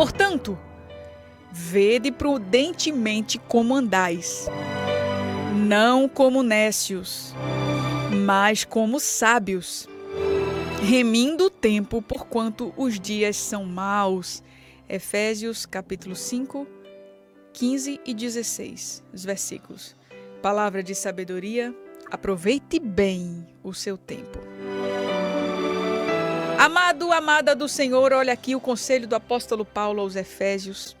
Portanto, vede prudentemente como andais, não como nécios, mas como sábios, remindo o tempo, porquanto os dias são maus. Efésios capítulo 5, 15 e 16, os versículos. Palavra de sabedoria, aproveite bem o seu tempo. Amado, amada do Senhor, olha aqui o conselho do apóstolo Paulo aos Efésios.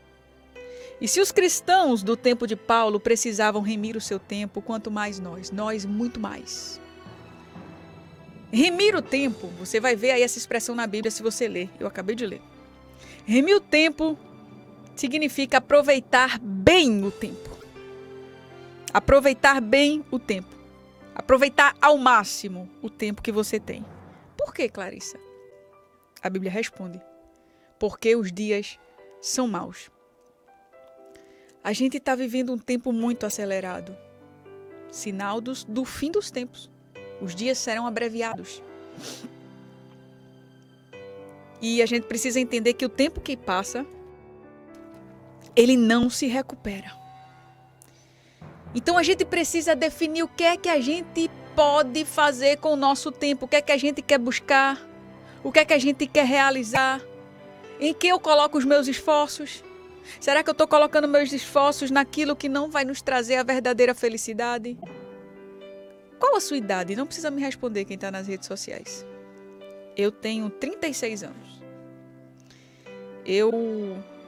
E se os cristãos do tempo de Paulo precisavam remir o seu tempo, quanto mais nós, nós muito mais. Remir o tempo, você vai ver aí essa expressão na Bíblia se você ler. Eu acabei de ler. Remir o tempo significa aproveitar bem o tempo. Aproveitar bem o tempo. Aproveitar ao máximo o tempo que você tem. Por que, Clarissa? A Bíblia responde: porque os dias são maus. A gente está vivendo um tempo muito acelerado sinal dos, do fim dos tempos. Os dias serão abreviados. E a gente precisa entender que o tempo que passa, ele não se recupera. Então a gente precisa definir o que é que a gente pode fazer com o nosso tempo, o que é que a gente quer buscar, o que é que a gente quer realizar, em que eu coloco os meus esforços. Será que eu estou colocando meus esforços naquilo que não vai nos trazer a verdadeira felicidade? Qual a sua idade? Não precisa me responder quem está nas redes sociais. Eu tenho 36 anos. Eu,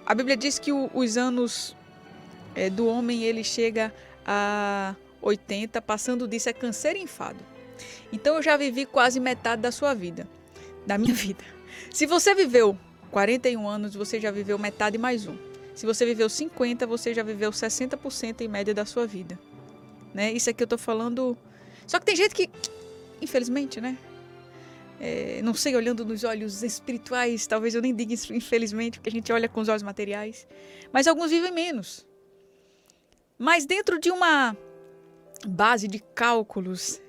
a Bíblia diz que o, os anos é, do homem ele chega a 80, passando disso é câncer e enfado. Então eu já vivi quase metade da sua vida, da minha vida. Se você viveu 41 anos, você já viveu metade mais um. Se você viveu 50, você já viveu 60% em média da sua vida. Né? Isso aqui eu tô falando. Só que tem gente que, infelizmente, né? É, não sei, olhando nos olhos espirituais, talvez eu nem diga isso, infelizmente, porque a gente olha com os olhos materiais. Mas alguns vivem menos. Mas dentro de uma base de cálculos,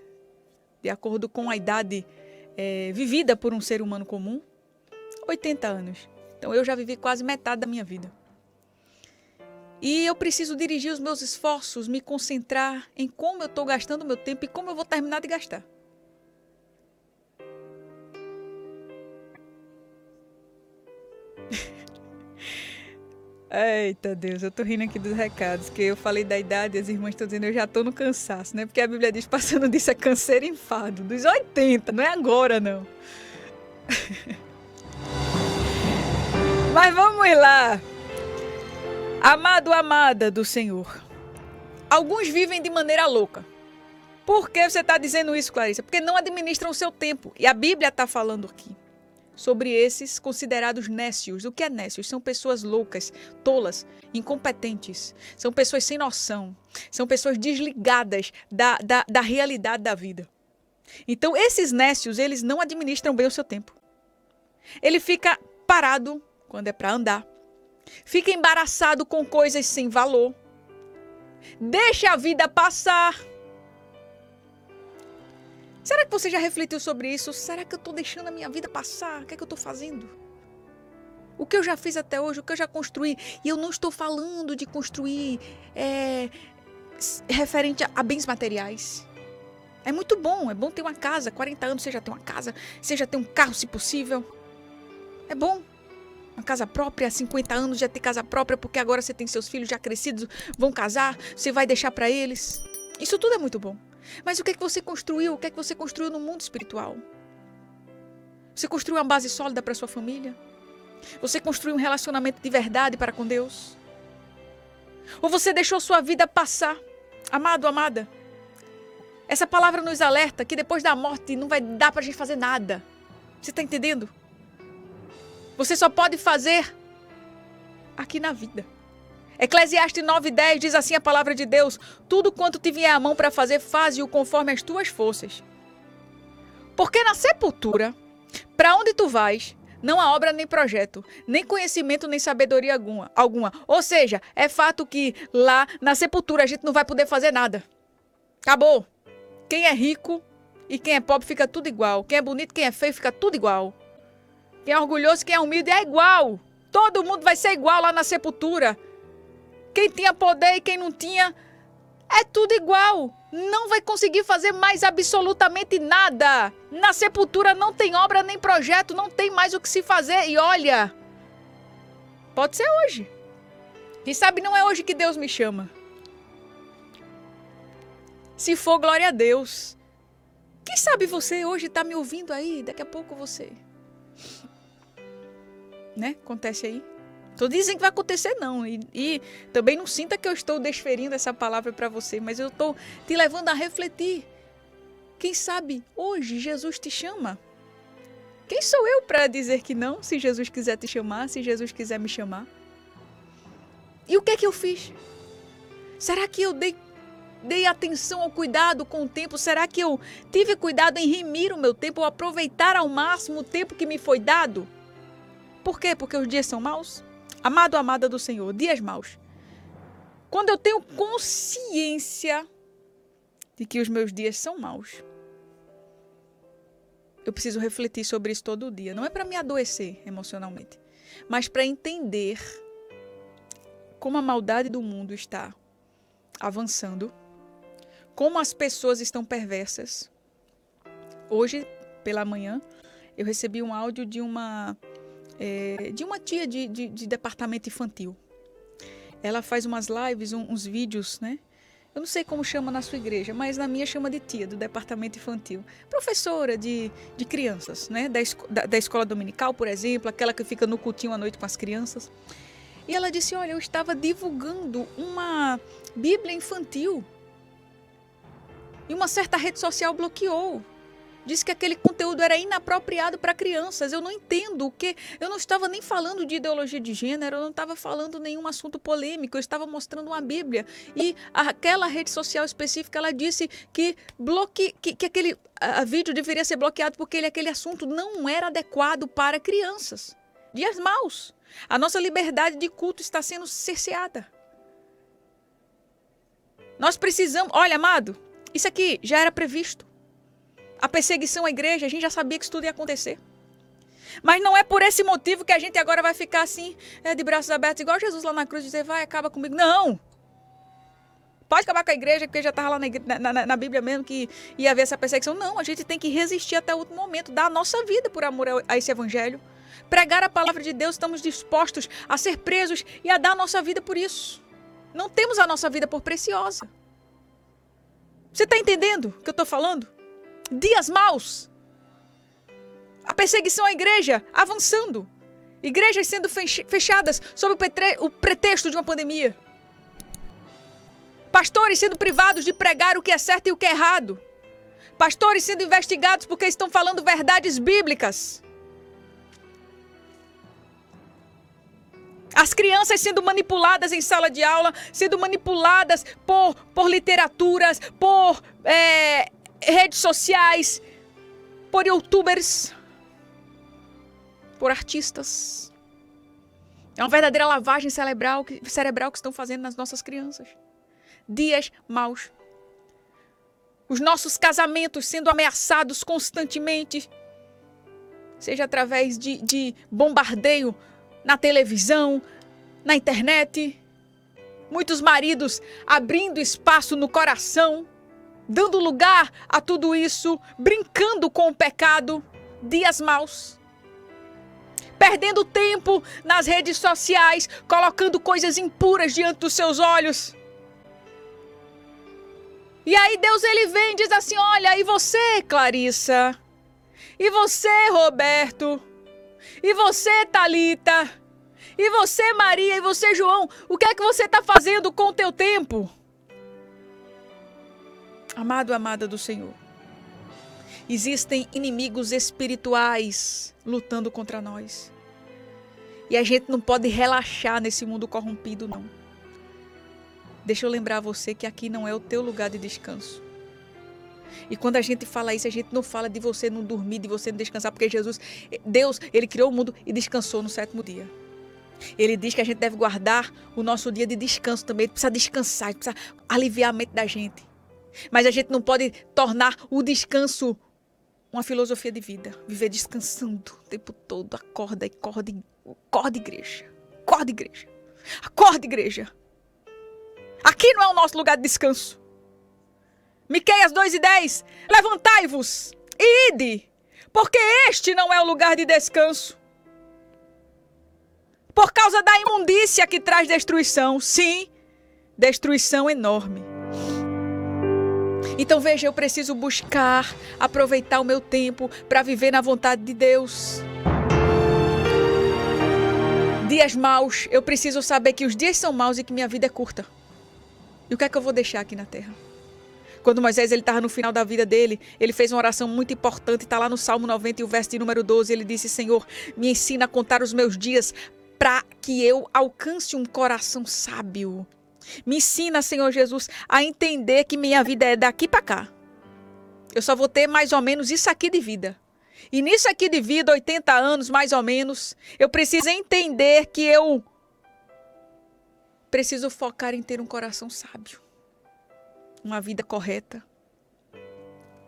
de acordo com a idade é, vivida por um ser humano comum, 80 anos. Então eu já vivi quase metade da minha vida. E eu preciso dirigir os meus esforços, me concentrar em como eu estou gastando meu tempo e como eu vou terminar de gastar. Eita Deus, eu tô rindo aqui dos recados, que eu falei da idade, as irmãs estão dizendo eu já tô no cansaço, né? Porque a Bíblia diz passando disso é câncer e enfado, dos 80, não é agora não. Mas vamos lá. Amado, amada do Senhor. Alguns vivem de maneira louca. Por que você está dizendo isso, Clarissa? Porque não administram o seu tempo. E a Bíblia está falando aqui sobre esses considerados nécios. O que é nécios? São pessoas loucas, tolas, incompetentes. São pessoas sem noção. São pessoas desligadas da, da, da realidade da vida. Então, esses nécios, eles não administram bem o seu tempo. Ele fica parado quando é para andar. Fica embaraçado com coisas sem valor. Deixa a vida passar Será que você já refletiu sobre isso? Será que eu estou deixando a minha vida passar? O que é que eu estou fazendo? O que eu já fiz até hoje, o que eu já construí. E eu não estou falando de construir é, referente a, a, bens materiais. É muito bom, é bom ter uma casa. 40 anos você já tem uma casa, você já tem um carro, se possível. É bom. Uma casa própria, 50 anos já ter casa própria, porque agora você tem seus filhos já crescidos, vão casar, você vai deixar para eles. Isso tudo é muito bom. Mas o que é que você construiu? O que é que você construiu no mundo espiritual? Você construiu uma base sólida para sua família? Você construiu um relacionamento de verdade para com Deus? Ou você deixou sua vida passar? Amado, amada, essa palavra nos alerta que depois da morte não vai dar para a gente fazer nada. Você está entendendo? Você só pode fazer aqui na vida. Eclesiastes 9:10 diz assim a palavra de Deus: Tudo quanto te vier à mão para fazer, faze-o conforme as tuas forças. Porque na sepultura, para onde tu vais, não há obra nem projeto, nem conhecimento nem sabedoria alguma, alguma. Ou seja, é fato que lá na sepultura a gente não vai poder fazer nada. Acabou. Quem é rico e quem é pobre fica tudo igual. Quem é bonito, quem é feio fica tudo igual. Quem é orgulhoso, quem é humilde é igual. Todo mundo vai ser igual lá na sepultura. Quem tinha poder e quem não tinha, é tudo igual. Não vai conseguir fazer mais absolutamente nada. Na sepultura não tem obra nem projeto, não tem mais o que se fazer. E olha, pode ser hoje. Quem sabe não é hoje que Deus me chama. Se for, glória a Deus. Quem sabe você hoje está me ouvindo aí, daqui a pouco você. Né? Acontece aí. Tô dizendo que vai acontecer não. E, e, também não sinta que eu estou desferindo essa palavra para você, mas eu estou te levando a refletir. Quem sabe hoje Jesus te chama? Quem sou eu para dizer que não, se Jesus quiser te chamar, se Jesus quiser me chamar? E o que é que eu fiz? Será que eu dei dei atenção ao cuidado com o tempo? Será que eu tive cuidado em remir o meu tempo, ou aproveitar ao máximo o tempo que me foi dado? Por quê? Porque os dias são maus? Amado, amada do Senhor, dias maus. Quando eu tenho consciência de que os meus dias são maus, eu preciso refletir sobre isso todo dia. Não é para me adoecer emocionalmente, mas para entender como a maldade do mundo está avançando como as pessoas estão perversas. Hoje, pela manhã, eu recebi um áudio de uma, é, de uma tia de, de, de, departamento infantil. Ela faz umas lives, um, uns vídeos, né? Eu não sei como chama na sua igreja, mas na minha chama de tia, do departamento infantil. Professora de, de crianças, né? Da, da, da escola dominical, por exemplo, aquela que fica no cultinho à noite com as crianças. E ela disse: Olha, eu estava divulgando uma Bíblia infantil e uma certa rede social bloqueou. Disse que aquele conteúdo era inapropriado para crianças. Eu não entendo o que. Eu não estava nem falando de ideologia de gênero, eu não estava falando nenhum assunto polêmico, eu estava mostrando uma Bíblia. E aquela rede social específica, ela disse que, bloque, que, que aquele a, vídeo deveria ser bloqueado porque ele, aquele assunto não era adequado para crianças. Dias maus. A nossa liberdade de culto está sendo cerceada. Nós precisamos. Olha, amado, isso aqui já era previsto. A perseguição à igreja, a gente já sabia que isso tudo ia acontecer. Mas não é por esse motivo que a gente agora vai ficar assim, é, de braços abertos, igual Jesus lá na cruz, dizer, vai, acaba comigo. Não! Pode acabar com a igreja, porque já estava lá na, na, na, Bíblia mesmo que ia haver essa perseguição. Não, a gente tem que resistir até o último momento, dar a nossa vida por amor a esse evangelho. Pregar a palavra de Deus, estamos dispostos a ser presos e a dar a nossa vida por isso. Não temos a nossa vida por preciosa. Você está entendendo o que eu estou falando? Dias maus. A perseguição à igreja avançando. Igrejas sendo fechadas sob o pretexto de uma pandemia. Pastores sendo privados de pregar o que é certo e o que é errado. Pastores sendo investigados porque estão falando verdades bíblicas. As crianças sendo manipuladas em sala de aula, sendo manipuladas por, por literaturas, por é, redes sociais, por youtubers, por artistas. É uma verdadeira lavagem cerebral, cerebral que estão fazendo nas nossas crianças. Dias maus. Os nossos casamentos sendo ameaçados constantemente, seja através de, de bombardeio na televisão, na internet. Muitos maridos abrindo espaço no coração, dando lugar a tudo isso, brincando com o pecado, dias maus. Perdendo tempo nas redes sociais, colocando coisas impuras diante dos seus olhos. E aí Deus ele vem e diz assim: "Olha, e você, Clarissa? E você, Roberto? E você, Talita? E você, Maria? E você, João? O que é que você está fazendo com o teu tempo? Amado, amada do Senhor, existem inimigos espirituais lutando contra nós. E a gente não pode relaxar nesse mundo corrompido, não. Deixa eu lembrar você que aqui não é o teu lugar de descanso. E quando a gente fala isso, a gente não fala de você não dormir, de você não descansar, porque Jesus, Deus, ele criou o mundo e descansou no sétimo dia. Ele diz que a gente deve guardar o nosso dia de descanso também. Precisa descansar, precisa aliviar a mente da gente. Mas a gente não pode tornar o descanso uma filosofia de vida, viver descansando o tempo todo. Acorda e acorda, acorda igreja. Acorda igreja. Acorda igreja. Aqui não é o nosso lugar de descanso. Miqueias 2 e 10. Levantai-vos e ide, porque este não é o lugar de descanso. Por causa da imundícia que traz destruição. Sim, destruição enorme. Então veja, eu preciso buscar, aproveitar o meu tempo para viver na vontade de Deus. Dias maus, eu preciso saber que os dias são maus e que minha vida é curta. E o que é que eu vou deixar aqui na terra? Quando Moisés ele estava no final da vida dele, ele fez uma oração muito importante, está lá no Salmo 90 e o verso de número 12, ele disse: Senhor, me ensina a contar os meus dias para que eu alcance um coração sábio. Me ensina, Senhor Jesus, a entender que minha vida é daqui para cá. Eu só vou ter mais ou menos isso aqui de vida. E nisso aqui de vida, 80 anos mais ou menos, eu preciso entender que eu preciso focar em ter um coração sábio, uma vida correta.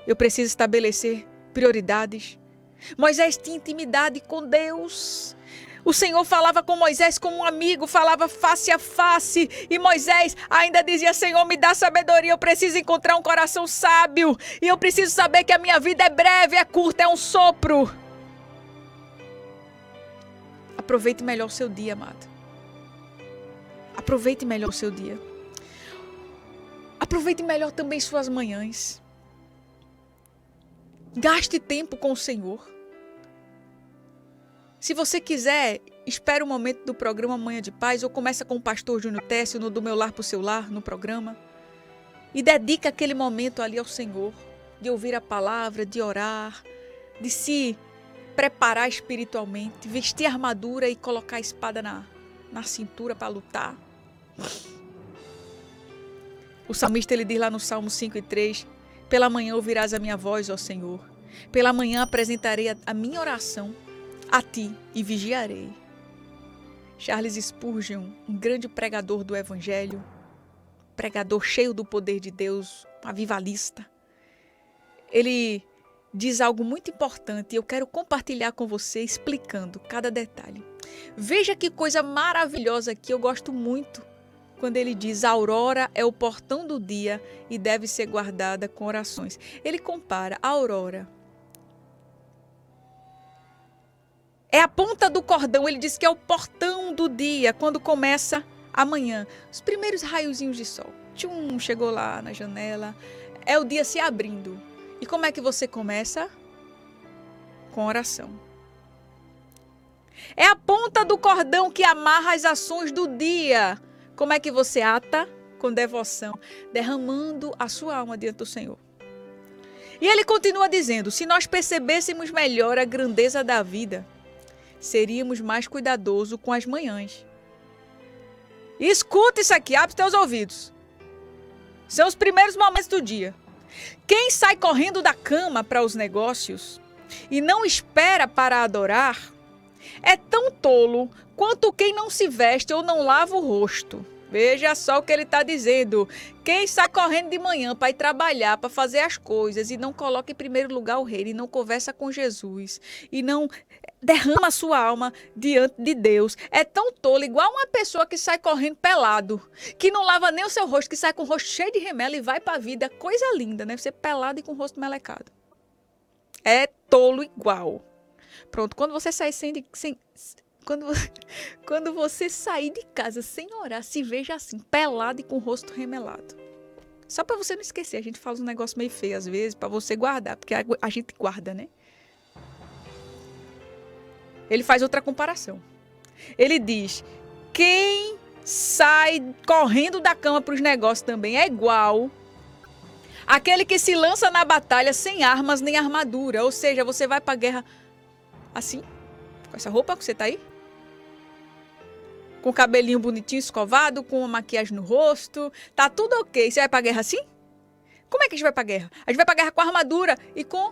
Eu preciso estabelecer prioridades. Moisés tinha intimidade com Deus. O Senhor falava com Moisés como um amigo, falava face a face. E Moisés ainda dizia: Senhor, me dá sabedoria. Eu preciso encontrar um coração sábio. E eu preciso saber que a minha vida é breve, é curta, é um sopro. Aproveite melhor o seu dia, amado. Aproveite melhor o seu dia. Aproveite melhor também suas manhãs. Gaste tempo com o Senhor. Se você quiser, espere o momento do programa Manhã de Paz ou começa com o pastor Júnior Técio no Do Meu Lar para o Seu Lar, no programa. E dedica aquele momento ali ao Senhor, de ouvir a palavra, de orar, de se preparar espiritualmente, vestir a armadura e colocar a espada na, na cintura para lutar. O salmista ele diz lá no Salmo 5 e 3: Pela manhã ouvirás a minha voz, ó Senhor. Pela manhã apresentarei a, a minha oração a ti e vigiarei. Charles Spurgeon, um grande pregador do Evangelho, pregador cheio do poder de Deus, um avivalista, ele diz algo muito importante e eu quero compartilhar com você explicando cada detalhe. Veja que coisa maravilhosa que eu gosto muito quando ele diz a aurora é o portão do dia e deve ser guardada com orações. Ele compara a aurora É a ponta do cordão, ele diz que é o portão do dia, quando começa amanhã. Os primeiros raiozinhos de sol. Tchum, chegou lá na janela. É o dia se abrindo. E como é que você começa? Com oração. É a ponta do cordão que amarra as ações do dia. Como é que você ata? Com devoção, derramando a sua alma diante do Senhor. E ele continua dizendo: se nós percebêssemos melhor a grandeza da vida, seríamos mais cuidadosos com as manhãs. escuta isso aqui, abre os teus ouvidos. São os primeiros momentos do dia. Quem sai correndo da cama para os negócios e não espera para adorar é tão tolo quanto quem não se veste ou não lava o rosto. Veja só o que ele está dizendo. Quem sai correndo de manhã para ir trabalhar, para fazer as coisas e não coloca em primeiro lugar o rei, e não conversa com Jesus, e não derrama sua alma diante de Deus, é tão tolo, igual uma pessoa que sai correndo pelado, que não lava nem o seu rosto, que sai com o rosto cheio de remela e vai para a vida. Coisa linda, né? Você pelado e com o rosto melecado. É tolo igual. Pronto, quando você sai sem, sem quando, quando você sair de casa sem orar, se veja assim, pelado e com o rosto remelado. Só para você não esquecer, a gente fala um negócio meio feio às vezes, para você guardar, porque a, a gente guarda, né? Ele faz outra comparação. Ele diz: quem sai correndo da cama para os negócios também é igual aquele que se lança na batalha sem armas nem armadura. Ou seja, você vai para a guerra assim, com essa roupa que você tá aí, com o cabelinho bonitinho escovado, com uma maquiagem no rosto, tá tudo ok. Você vai pra guerra assim? Como é que a gente vai pra guerra? A gente vai pra guerra com armadura e com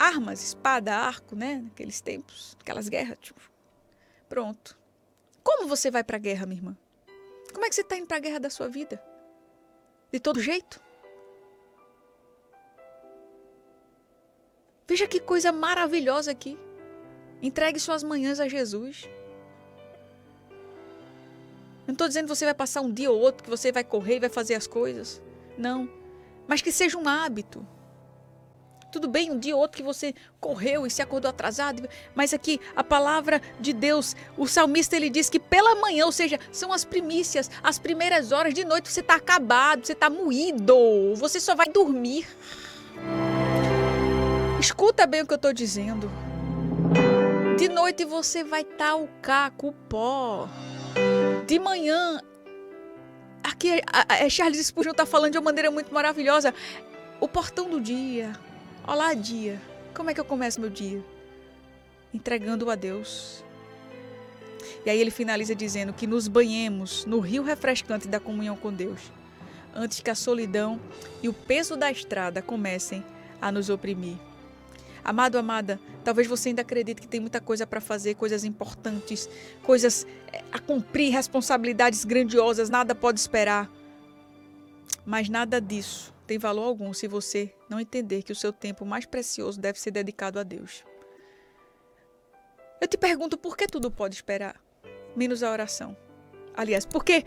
armas, espada, arco, né? Naqueles tempos, aquelas guerras. Tipo. Pronto. Como você vai pra guerra, minha irmã? Como é que você tá indo pra guerra da sua vida? De todo jeito? Veja que coisa maravilhosa aqui. Entregue suas manhãs a Jesus. Não estou dizendo que você vai passar um dia ou outro, que você vai correr e vai fazer as coisas. Não. Mas que seja um hábito. Tudo bem, um dia ou outro que você correu e se acordou atrasado, mas aqui a palavra de Deus, o salmista ele diz que pela manhã, ou seja, são as primícias, as primeiras horas de noite, você está acabado, você está moído, você só vai dormir. Escuta bem o que eu estou dizendo. De noite você vai estar o caco, o pó. De manhã, aqui a, a Charles Spurgeon está falando de uma maneira muito maravilhosa. O portão do dia. Olá, dia. Como é que eu começo meu dia? Entregando a Deus. E aí ele finaliza dizendo que nos banhemos no rio refrescante da comunhão com Deus, antes que a solidão e o peso da estrada comecem a nos oprimir. Amado, amada, talvez você ainda acredite que tem muita coisa para fazer, coisas importantes, coisas eh, a cumprir, responsabilidades grandiosas, nada pode esperar. Mas nada disso tem valor algum se você não entender que o seu tempo mais precioso deve ser dedicado a Deus. Eu te pergunto por que tudo pode esperar, menos a oração. Aliás, porque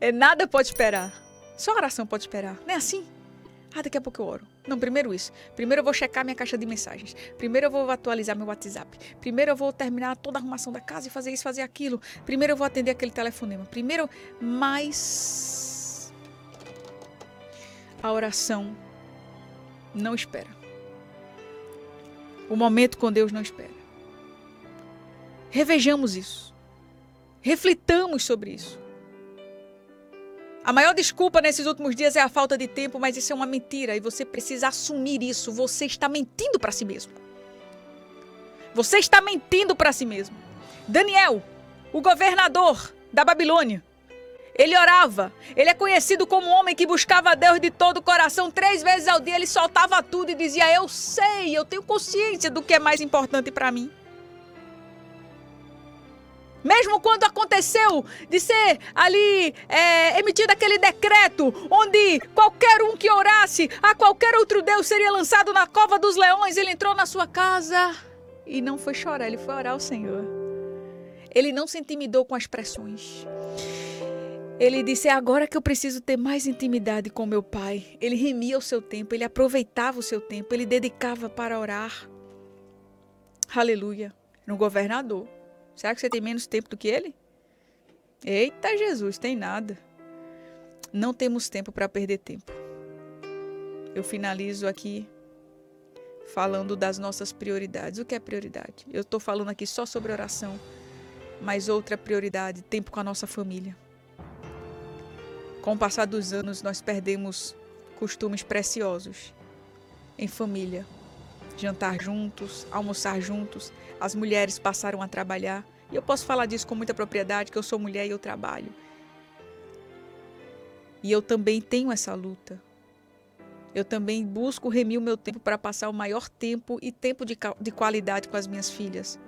eh, nada pode esperar, só a oração pode esperar. Não é assim? Ah, daqui a pouco eu oro. Não, primeiro isso. Primeiro eu vou checar minha caixa de mensagens. Primeiro eu vou atualizar meu WhatsApp. Primeiro eu vou terminar toda a arrumação da casa e fazer isso, fazer aquilo. Primeiro eu vou atender aquele telefonema. Primeiro, mas a oração não espera. O momento com Deus não espera. Revejamos isso. Reflitamos sobre isso. A maior desculpa nesses últimos dias é a falta de tempo, mas isso é uma mentira e você precisa assumir isso. Você está mentindo para si mesmo. Você está mentindo para si mesmo. Daniel, o governador da Babilônia, ele orava. Ele é conhecido como um homem que buscava Deus de todo o coração. Três vezes ao dia ele soltava tudo e dizia: Eu sei, eu tenho consciência do que é mais importante para mim. Mesmo quando aconteceu de ser ali é, emitido aquele decreto onde qualquer um que orasse a qualquer outro Deus seria lançado na cova dos leões, ele entrou na sua casa e não foi chorar, ele foi orar ao Senhor. Ele não se intimidou com as pressões. Ele disse: É agora que eu preciso ter mais intimidade com meu pai. Ele remia o seu tempo, ele aproveitava o seu tempo, ele dedicava para orar. Aleluia. No governador. Será que você tem menos tempo do que ele? Eita Jesus, tem nada. Não temos tempo para perder tempo. Eu finalizo aqui falando das nossas prioridades. O que é prioridade? Eu estou falando aqui só sobre oração, mas outra prioridade, tempo com a nossa família. Com o passar dos anos, nós perdemos costumes preciosos em família. Jantar juntos, almoçar juntos, as mulheres passaram a trabalhar. E eu posso falar disso com muita propriedade, que eu sou mulher e eu trabalho. E eu também tenho essa luta. Eu também busco remir o meu tempo para passar o maior tempo e tempo de, de qualidade com as minhas filhas.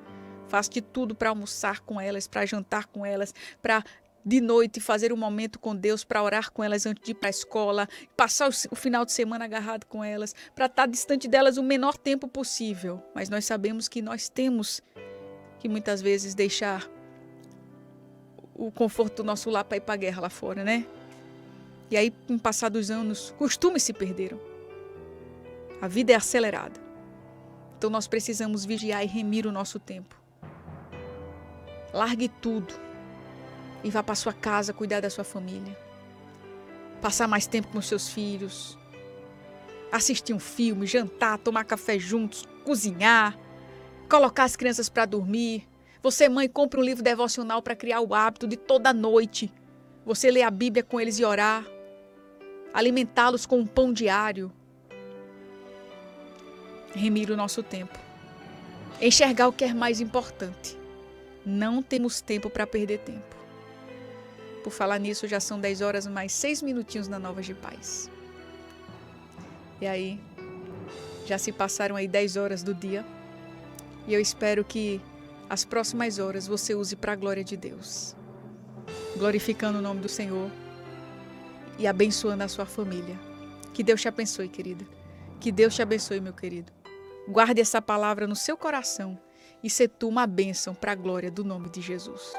Faço de tudo para almoçar com elas, para jantar com elas, para de noite fazer um momento com Deus para orar com elas antes de ir para a escola, passar o final de semana agarrado com elas, para estar tá distante delas o menor tempo possível. Mas nós sabemos que nós temos que muitas vezes deixar o conforto do nosso lar para ir para a guerra lá fora, né? E aí, com o passar dos anos, costumes se perderam. A vida é acelerada. Então nós precisamos vigiar e remir o nosso tempo. Largue tudo e vá para sua casa cuidar da sua família. Passar mais tempo com seus filhos. Assistir um filme, jantar, tomar café juntos, cozinhar, colocar as crianças para dormir. Você, mãe, compra um livro devocional para criar o hábito de toda noite. Você lê a Bíblia com eles e orar. Alimentá-los com um pão diário. Remir o nosso tempo. Enxergar o que é mais importante. Não temos tempo para perder tempo. Por falar nisso, já são 10 horas mais 6 minutinhos na Novas de Paz. E aí, já se passaram aí 10 horas do dia. E eu espero que as próximas horas você use para a glória de Deus. Glorificando o nome do Senhor e abençoando a sua família. Que Deus te abençoe, querida. Que Deus te abençoe, meu querido. Guarde essa palavra no seu coração e se tu uma bênção para a glória do nome de Jesus.